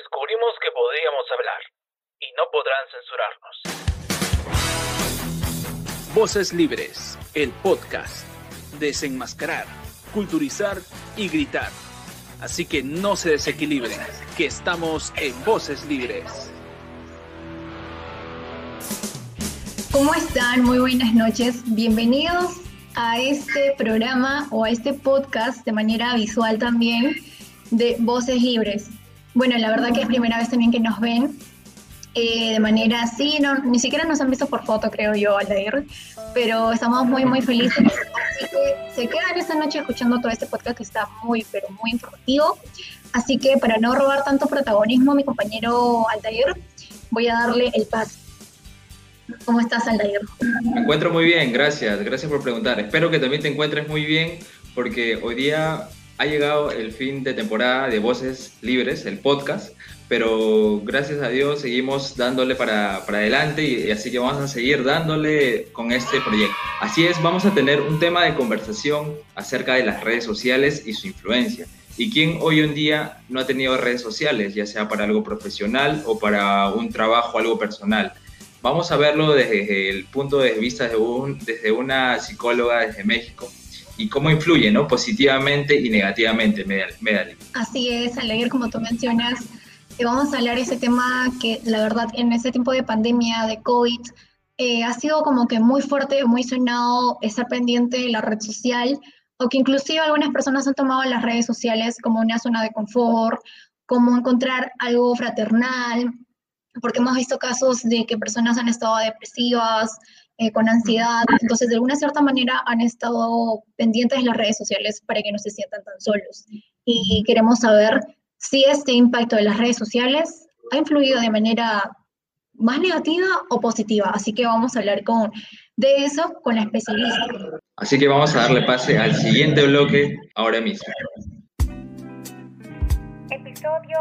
descubrimos que podríamos hablar y no podrán censurarnos. Voces Libres, el podcast. Desenmascarar, culturizar y gritar. Así que no se desequilibren, que estamos en Voces Libres. ¿Cómo están? Muy buenas noches. Bienvenidos a este programa o a este podcast de manera visual también de Voces Libres. Bueno, la verdad que es primera vez también que nos ven eh, de manera así, no, ni siquiera nos han visto por foto, creo yo, al pero estamos muy, muy felices. Así que se quedan esta noche escuchando todo este podcast que está muy, pero muy informativo. Así que para no robar tanto protagonismo a mi compañero Altair, voy a darle el paso. ¿Cómo estás, Altair? Me encuentro muy bien, gracias, gracias por preguntar. Espero que también te encuentres muy bien, porque hoy día ha llegado el fin de temporada de Voces Libres, el podcast, pero gracias a Dios seguimos dándole para, para adelante y, así que vamos a seguir dándole con este proyecto. Así es, vamos a tener un tema de conversación acerca de las redes sociales y su influencia. ¿Y quién hoy en día no ha tenido redes sociales, ya sea para algo profesional o para un trabajo, algo personal? Vamos a verlo desde el punto de vista de un, desde una psicóloga desde México y cómo influye, ¿no? Positivamente y negativamente, Medali. Así es, al como tú mencionas, que vamos a hablar ese tema que la verdad en ese tiempo de pandemia, de COVID, eh, ha sido como que muy fuerte, muy sonado estar pendiente de la red social, o que inclusive algunas personas han tomado las redes sociales como una zona de confort, como encontrar algo fraternal, porque hemos visto casos de que personas han estado depresivas, eh, con ansiedad. Entonces, de alguna cierta manera han estado pendientes de las redes sociales para que no se sientan tan solos. Y queremos saber si este impacto de las redes sociales ha influido de manera más negativa o positiva. Así que vamos a hablar con, de eso con la especialista. Así que vamos a darle pase al siguiente bloque ahora mismo. Episodio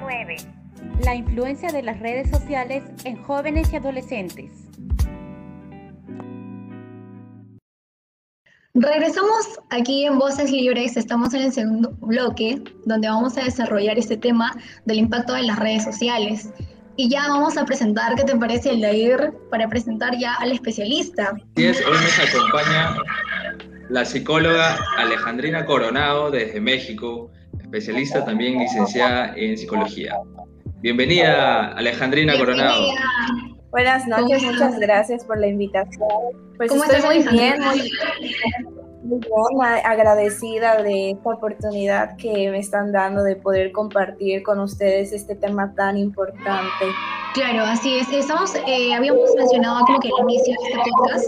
9. La influencia de las redes sociales en jóvenes y adolescentes. Regresamos aquí en Voces Libres, estamos en el segundo bloque donde vamos a desarrollar este tema del impacto de las redes sociales. Y ya vamos a presentar, ¿qué te parece, Aldair? Para presentar ya al especialista. Es, hoy nos acompaña la psicóloga Alejandrina Coronado desde México, especialista también licenciada en psicología. Bienvenida, Alejandrina Coronado. Buenas noches, muchas gracias por la invitación. Pues estoy muy bien, muy, muy agradecida de esta oportunidad que me están dando de poder compartir con ustedes este tema tan importante. Claro, así es. Estamos, eh, habíamos mencionado como que al inicio de este podcast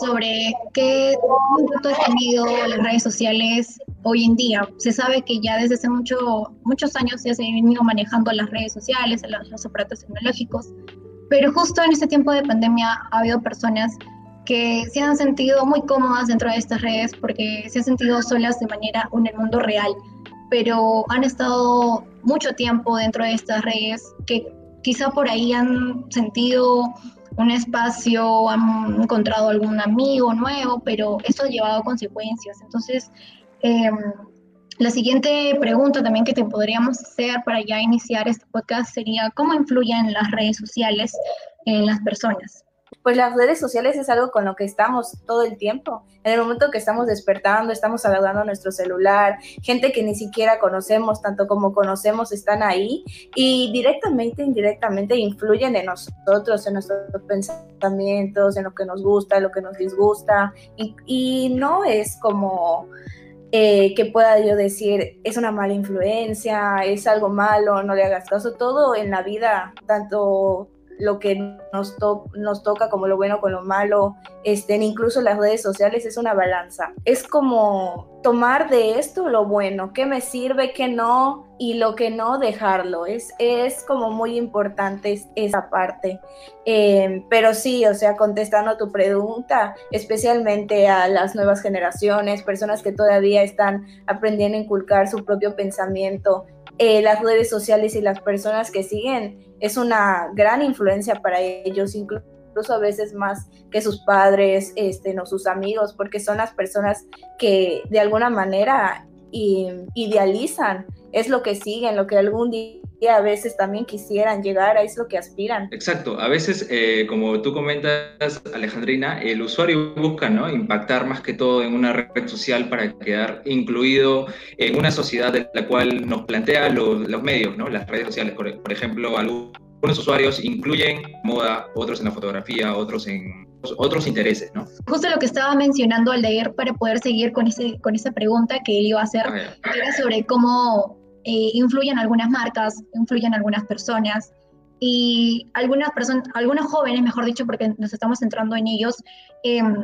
sobre qué impacto han tenido las redes sociales hoy en día. Se sabe que ya desde hace mucho, muchos años ya se han venido manejando las redes sociales, los, los aparatos tecnológicos, pero justo en este tiempo de pandemia ha habido personas que se han sentido muy cómodas dentro de estas redes porque se han sentido solas de manera en el mundo real, pero han estado mucho tiempo dentro de estas redes que quizá por ahí han sentido un espacio, han encontrado algún amigo nuevo, pero eso ha llevado a consecuencias. Entonces, eh, la siguiente pregunta también que te podríamos hacer para ya iniciar este podcast sería, ¿cómo influyen las redes sociales en las personas? Pues las redes sociales es algo con lo que estamos todo el tiempo. En el momento que estamos despertando, estamos agarrando nuestro celular, gente que ni siquiera conocemos, tanto como conocemos, están ahí y directamente, indirectamente influyen en nosotros, en nuestros pensamientos, en lo que nos gusta, lo que nos disgusta. Y no es como eh, que pueda yo decir es una mala influencia, es algo malo, no le hagas caso. Todo en la vida, tanto lo que nos, toca como lo bueno con lo malo, este, incluso las redes sociales es una balanza. Es como tomar de esto lo bueno, qué me sirve, qué no, y lo que no dejarlo. Es, es como muy importante esa parte. Em, pero sí, o sea, contestando a tu pregunta, especialmente a las nuevas generaciones, personas que todavía están aprendiendo a inculcar su propio pensamiento, eh, las redes sociales y las personas que siguen es una gran influencia para ellos, incluso a veces más que sus padres, este, no sus amigos, porque son las personas que de alguna manera idealizan, es lo que siguen, lo que algún día a veces también quisieran llegar a eso que aspiran. Exacto, a veces, eh, como tú comentas, Alejandrina, el usuario busca ¿no? impactar más que todo en una red social para quedar incluido en una sociedad de la cual nos plantea los, los medios, ¿no? las redes sociales. Por, por ejemplo, algunos usuarios incluyen moda, otros en la fotografía, otros en otros intereses, ¿no? Justo lo que estaba mencionando Aldair para poder seguir con, ese, con esa pregunta que él iba a hacer, era sobre cómo eh, influyen algunas marcas, influyen algunas personas y algunas personas, algunos jóvenes, mejor dicho, porque nos estamos centrando en ellos, em,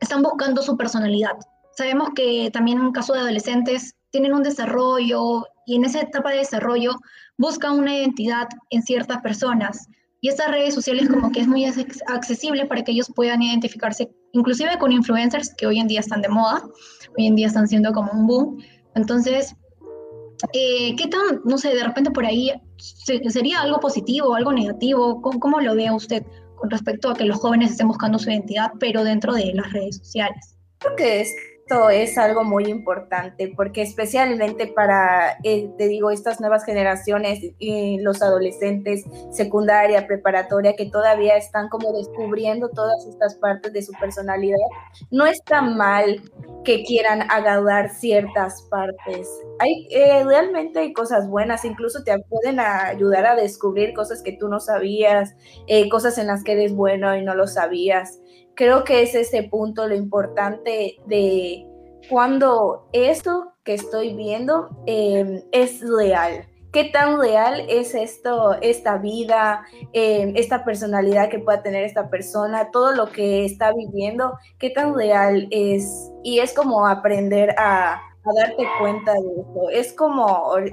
están buscando su personalidad. Sabemos que también en caso de adolescentes tienen un desarrollo y en esa etapa de desarrollo buscan una identidad en ciertas personas y estas redes sociales como que es muy accesible para que ellos puedan identificarse, inclusive con influencers que hoy en día están de moda, hoy en día están siendo como un boom. Entonces, eh, ¿qué tan, no sé, de repente por ahí sería algo positivo, algo negativo? ¿Cómo, ¿Cómo, lo ve usted con respecto a que los jóvenes estén buscando su identidad, pero dentro de las redes sociales? Creo que es es algo muy importante porque especialmente para, eh, te digo, estas nuevas generaciones, y los adolescentes, secundaria, preparatoria, que todavía están como descubriendo todas estas partes de su personalidad, no está mal que quieran agarrar ciertas partes. Hay, eh, realmente hay cosas buenas, incluso te pueden ayudar a descubrir cosas que tú no sabías, eh, cosas en las que eres bueno y no lo sabías creo que es ese punto lo importante de cuando esto que estoy viendo em, es real. ¿Qué tan real es esto, esta vida, em, esta personalidad que pueda tener esta persona, todo lo que está viviendo? ¿Qué tan real es? Y es como aprender a, a darte cuenta de eso. Es como,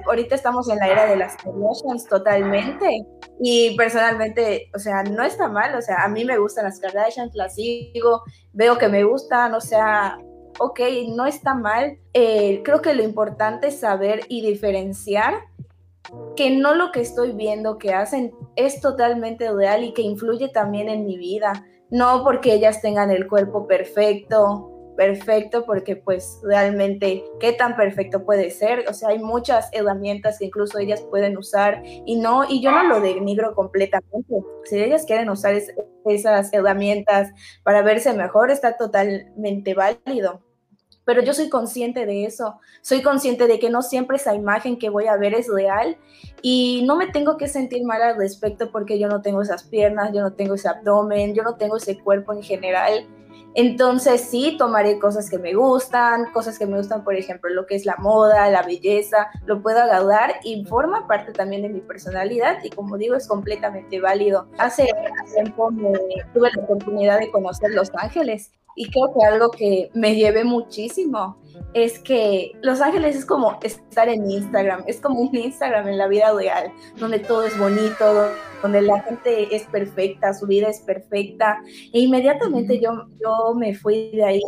ahorita estamos en la era de las Kardashians totalmente y personalmente, o sea, no está mal, o sea, a mí me gustan las Kardashians, las sigo, veo que me gustan, o sea, ok, no está mal. Eh, creo que lo importante es saber y diferenciar que no lo que estoy viendo que hacen es totalmente real y que influye también en mi vida. No porque ellas tengan el cuerpo perfecto, perfecto porque pues realmente qué tan perfecto puede ser, o sea, hay muchas herramientas que incluso ellas pueden usar y no, y yo no lo denigro completamente, si ellas quieren usar esas herramientas para verse mejor, está totalmente válido. Pero yo soy consciente de eso, soy consciente de que no siempre esa imagen que voy a ver es real y no me tengo que sentir mal al respecto porque yo no tengo esas piernas, yo no tengo ese abdomen, yo no tengo ese cuerpo en general entonces sí, tomaré cosas que me gustan, cosas que me gustan, por ejemplo, lo que es la moda, la belleza, lo puedo agarrar y forma parte también de mi personalidad y como digo, es completamente válido. Hace tiempo tuve la oportunidad de conocer Los Ángeles y creo que algo que me llevé muchísimo es que Los Ángeles es como estar en Instagram, es como un Instagram en la vida real, donde todo es bonito, donde la gente es perfecta, su vida es perfecta, e inmediatamente yo, yo me fui de ahí.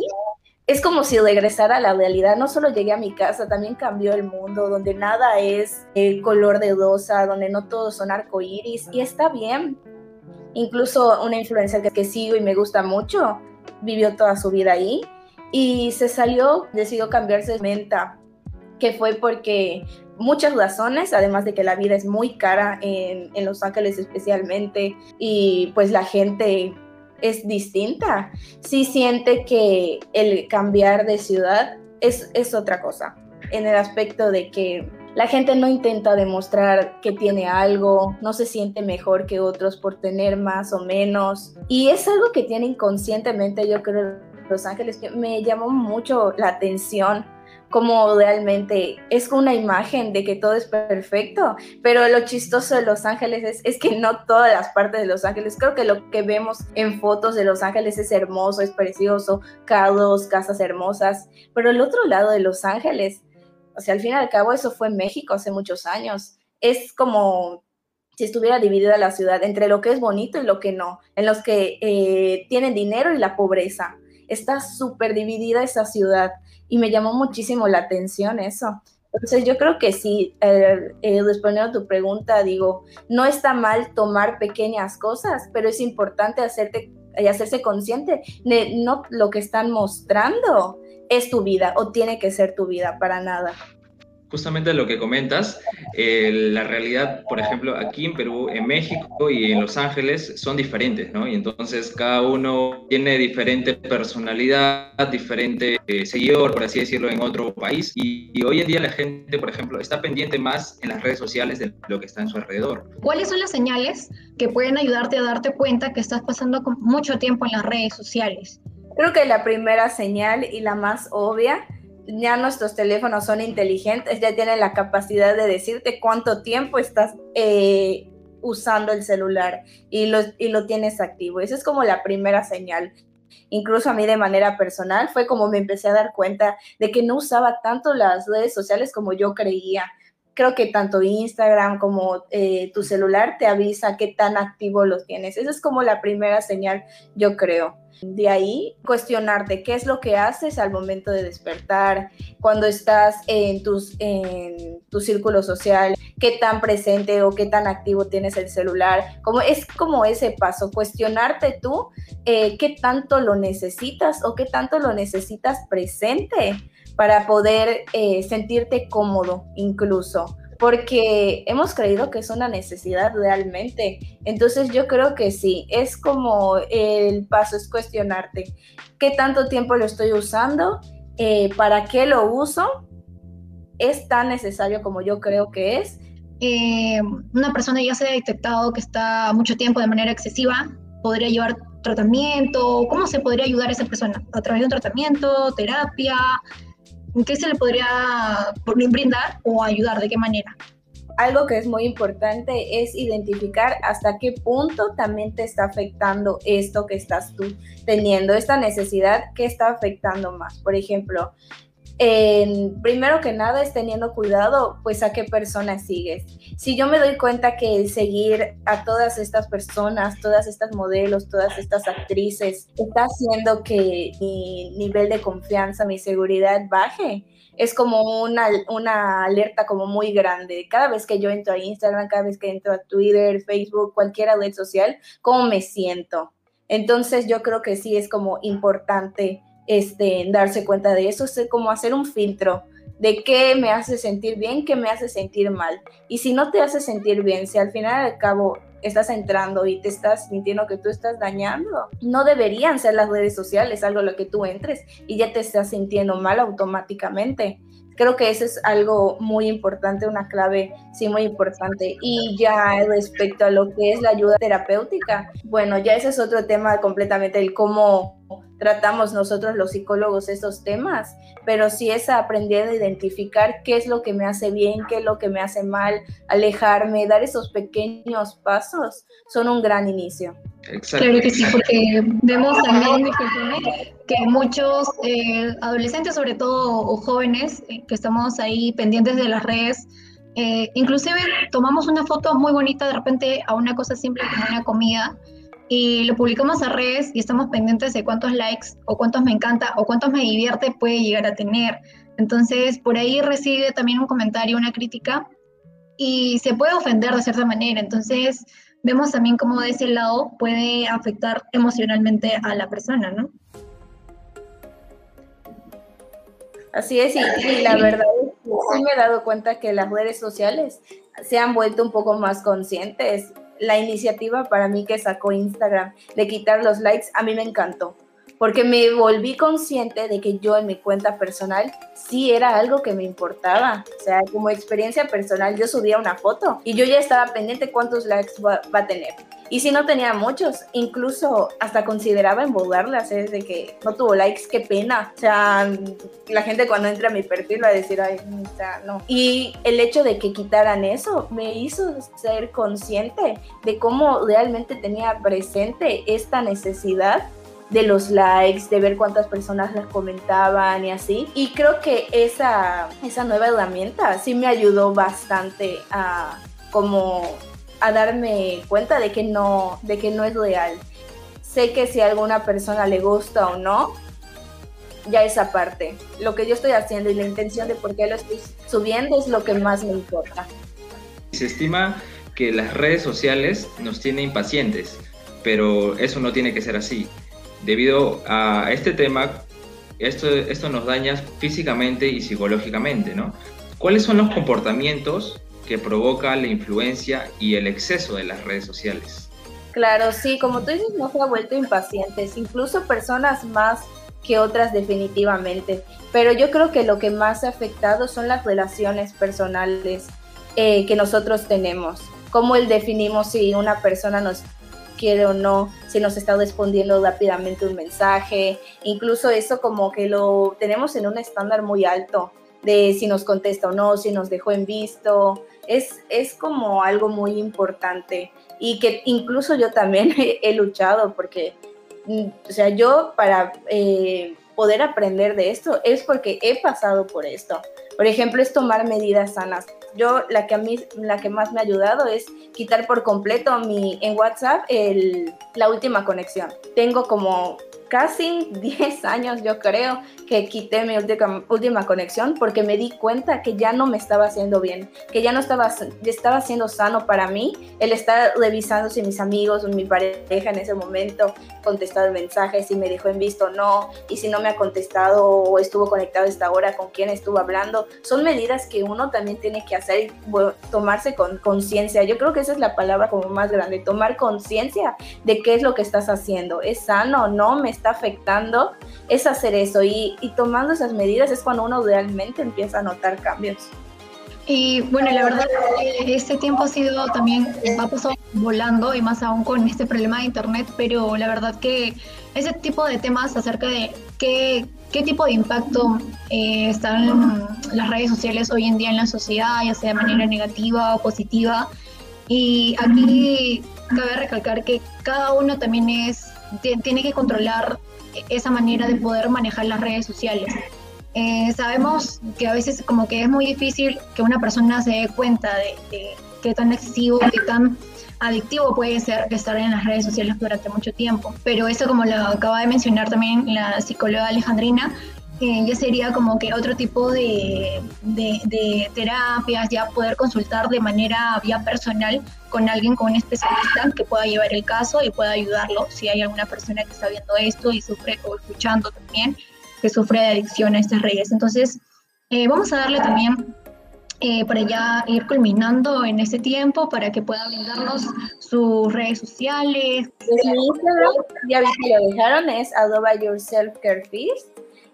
Es como si regresara a la realidad, no solo llegué a mi casa, también cambió el mundo, donde nada es el color de rosa, donde no todos son arcoíris, y está bien. Incluso una influencer que, que sigo y me gusta mucho, vivió toda su vida ahí y se salió, decidió cambiarse de menta, que fue porque muchas razones, además de que la vida es muy cara en, en, Los Ángeles especialmente y pues la gente es distinta, sí siente que el cambiar de ciudad es, es otra cosa, en el aspecto de que la gente no intenta demostrar que tiene algo, no se siente mejor que otros por tener más o menos. Y es algo que tiene inconscientemente, yo creo, Los Ángeles. Me llamó mucho la atención como realmente es una imagen de que todo es perfecto, pero lo chistoso de Los Ángeles es, es, que no todas las partes de Los Ángeles, creo que lo que vemos en fotos de Los Ángeles es hermoso, es precioso, carros, casas hermosas, pero el otro lado de Los Ángeles o sea, al fin y al cabo eso fue México hace muchos años. Es como si estuviera dividida la ciudad entre lo que es bonito y lo que no, en los que eh, tienen dinero y la pobreza. Está súper dividida esa ciudad y me llamó muchísimo la atención eso. Entonces yo creo que sí, eh, eh, respondiendo a tu pregunta, digo, no está mal tomar pequeñas cosas, pero es importante hacerte, hacerse consciente de no lo que están mostrando, es tu vida o tiene que ser tu vida para nada. justamente lo que comentas, eh, la realidad, por ejemplo, aquí en Perú, en México y en Los Ángeles son diferentes, ¿no? Y entonces cada uno tiene diferente personalidad, diferente eh, seguidor, por así decirlo, en otro país. Y, y, hoy en día la gente, por ejemplo, está pendiente más en las redes sociales de lo que está en su alrededor. ¿Cuáles son las señales que pueden ayudarte a darte cuenta que estás pasando mucho tiempo en las redes sociales? Creo que la primera señal y la más obvia ya nuestros teléfonos son inteligentes, ya tienen la capacidad de decirte cuánto tiempo estás eh, usando el celular y lo, y lo tienes activo. Esa es como la primera señal. Incluso a mí de manera personal fue como me empecé a dar cuenta de que no usaba tanto las redes sociales como yo creía. Creo que tanto Instagram como eh, tu celular te avisa qué tan activo los tienes. Esa es como la primera señal, yo creo. De ahí, cuestionarte qué es lo que haces al momento de despertar, cuando estás en, tus, en tu círculo social, qué tan presente o qué tan activo tienes el celular. Como, es como ese paso, cuestionarte tú eh, qué tanto lo necesitas o qué tanto lo necesitas presente para poder eh, sentirte cómodo incluso porque hemos creído que es una necesidad realmente. Entonces yo creo que sí, es como el paso, es cuestionarte qué tanto tiempo lo estoy usando, eh, para qué lo uso, es tan necesario como yo creo que es. Eh, una persona ya se ha detectado que está mucho tiempo de manera excesiva, podría llevar tratamiento, ¿cómo se podría ayudar a esa persona? ¿A través de un tratamiento, terapia? ¿Qué se le podría brindar o ayudar? ¿De qué manera? Algo que es muy importante es identificar hasta qué punto también te está afectando esto que estás tú teniendo, esta necesidad que está afectando más. Por ejemplo, primero que nada es teniendo cuidado, pues a qué personas sigues. Si yo me doy cuenta que el seguir a todas estas personas, todas estas modelos, todas estas actrices, está haciendo que mi nivel de confianza, mi seguridad baje, es como una, una alerta como muy grande. Cada vez que yo entro a Instagram, cada vez que entro a Twitter, Facebook, cualquier red social, ¿cómo me siento? Entonces yo creo que sí es como importante este, darse cuenta de eso, es como hacer un filtro de qué me hace sentir bien, qué me hace sentir mal. Y si no te hace sentir bien, si al final al cabo estás entrando y te estás sintiendo que tú estás dañando, no deberían ser las redes sociales algo lo que tú entres y ya te estás sintiendo mal automáticamente. Creo que eso es algo muy importante, una clave, sí, muy importante. Y ya respecto a lo que es la ayuda terapéutica, bueno, ya ese es otro tema completamente, el cómo tratamos nosotros los psicólogos esos temas, pero sí es aprender a identificar qué es lo que me hace bien, qué es lo que me hace mal, alejarme, dar esos pequeños pasos, son un gran inicio. Claro que sí, porque vemos también que muchos eh, adolescentes, sobre todo, o jóvenes, eh, que estamos ahí pendientes de las redes, eh, inclusive tomamos una foto muy bonita de repente a una cosa simple como una comida, y lo publicamos a redes y estamos pendientes de cuántos likes o cuántos me encanta o cuántos me divierte puede llegar a tener. Entonces, por ahí recibe también un comentario, una crítica y se puede ofender de cierta manera. Entonces, vemos también cómo de ese lado puede afectar emocionalmente a la persona, ¿no? Así es, y, la verdad es que sí me he dado cuenta que las redes sociales se han vuelto un poco más conscientes. La iniciativa para mí que sacó Instagram de quitar los likes, a mí me encantó porque me volví consciente de que yo en mi cuenta personal sí era algo que me importaba. O sea, como experiencia personal, yo subía una foto y yo ya estaba pendiente cuántos likes va, a tener. Y si no tenía muchos, incluso hasta consideraba emboldarlas, es de que no tuvo likes, qué pena. O sea, la gente cuando entra a mi perfil va a decir, ay, no. Y el hecho de que quitaran eso me hizo ser consciente de cómo realmente tenía presente esta necesidad de los likes, de ver cuántas personas les comentaban y así. Y creo que esa, esa nueva herramienta sí me ayudó bastante a como a darme cuenta de que no, de que no es real. Sé que si a alguna persona le gusta o no, ya esa parte. Lo que yo estoy haciendo y la intención de por qué lo estoy subiendo es lo que más me importa. Se estima que las redes sociales nos tienen impacientes, pero eso no tiene que ser así debido a este tema, esto, esto nos daña físicamente y psicológicamente, ¿no? ¿Cuáles son los comportamientos que provoca la influencia y el exceso de las redes sociales? Claro, sí, como tú dices, nos ha vuelto impacientes, incluso personas más que otras definitivamente. Pero yo creo que lo que más ha afectado son las relaciones personales eh, que nosotros tenemos. Cómo el definimos si una persona nos quiere o no, si nos está respondiendo rápidamente un mensaje. Incluso eso como que lo tenemos en un estándar muy alto de si nos contesta o no, si nos dejó en visto. Es, es como algo muy importante y que incluso yo también he luchado porque Mm, o sea, yo para eh, poder aprender de esto es porque he pasado por esto. Por ejemplo, es tomar medidas sanas. Yo la que a mí la que más me ha ayudado es quitar por completo mi en WhatsApp el, la última conexión. Tengo como casi 10 años, yo creo, que quité mi última, conexión porque me di cuenta que ya no me estaba haciendo bien, que ya no estaba, estaba siendo sano para mí el estar revisando si mis amigos o mi pareja en ese momento contestado mensajes, si me dejó en visto o no, y si no me ha contestado o estuvo conectado a esta hora, con quién estuvo hablando. Son medidas que uno también tiene que hacer y tomarse con conciencia. Yo creo que esa es la palabra como más grande, tomar conciencia de qué es lo que estás haciendo. ¿Es sano o no? ¿Me está afectando? Es hacer eso y, y tomando esas medidas es cuando uno realmente empieza a notar cambios. Y bueno, la verdad, este tiempo ha sido también, va pasado volando y más aún con este problema de Internet, pero la verdad que ese tipo de temas acerca de qué, qué tipo de impacto eh, están las redes sociales hoy en día en la sociedad, ya sea de manera negativa o positiva. Y aquí cabe recalcar que cada uno también es, tiene que controlar esa manera de poder manejar las redes sociales. Eh, sabemos que a veces como que es muy difícil que una persona se dé cuenta de, qué tan excesivo, qué tan adictivo puede ser estar en las redes sociales durante mucho tiempo. Pero eso, como lo acaba de mencionar también la psicóloga Alejandrina, ya sería como que otro tipo de, de, terapias, ya poder consultar de manera vía personal con alguien, con un especialista que pueda llevar el caso y pueda ayudarlo si hay alguna persona que está viendo esto y sufre o escuchando también que sufre de adicción a estas redes. Entonces, eh, vamos a darle también eh, para ya ir culminando en este tiempo para que pueda brindarnos sus redes sociales. ya vi lo dejaron, es adoba yourself care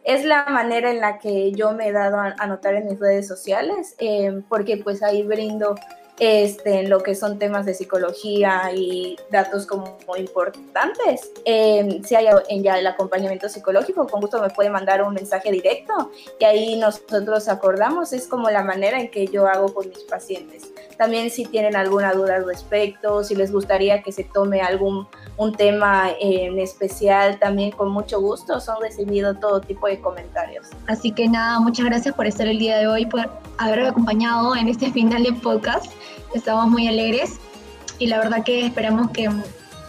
Es la manera en la que yo me he dado a anotar en mis redes sociales, eh, porque pues ahí brindo este, en lo que son temas de psicología y datos como importantes. Em, si hay en ya el acompañamiento psicológico, con gusto me puede mandar un mensaje directo y ahí nosotros acordamos. Es como la manera en que yo hago con mis pacientes. También si tienen alguna duda al respecto, si les gustaría que se tome algún un tema en especial, también con mucho gusto son recibidos todo tipo de comentarios. Así que nada, muchas gracias por estar el día de hoy, por haberme acompañado en este final de podcast. Estamos muy alegres y la verdad que esperamos que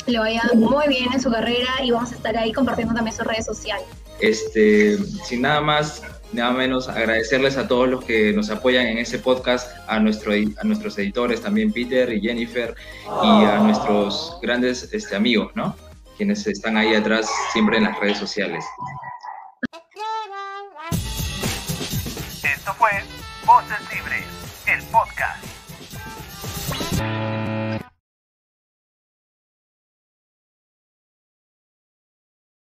le vaya muy bien en su carrera y vamos a estar ahí compartiendo también sus redes sociales. Este, sin nada más, nada menos agradecerles a todos los que nos apoyan en este podcast, a, nuestro, a nuestros editores también, Peter y Jennifer, y a nuestros grandes este, amigos, ¿no? Quienes están ahí atrás siempre en las redes sociales. Esto fue Voces Libres, el podcast.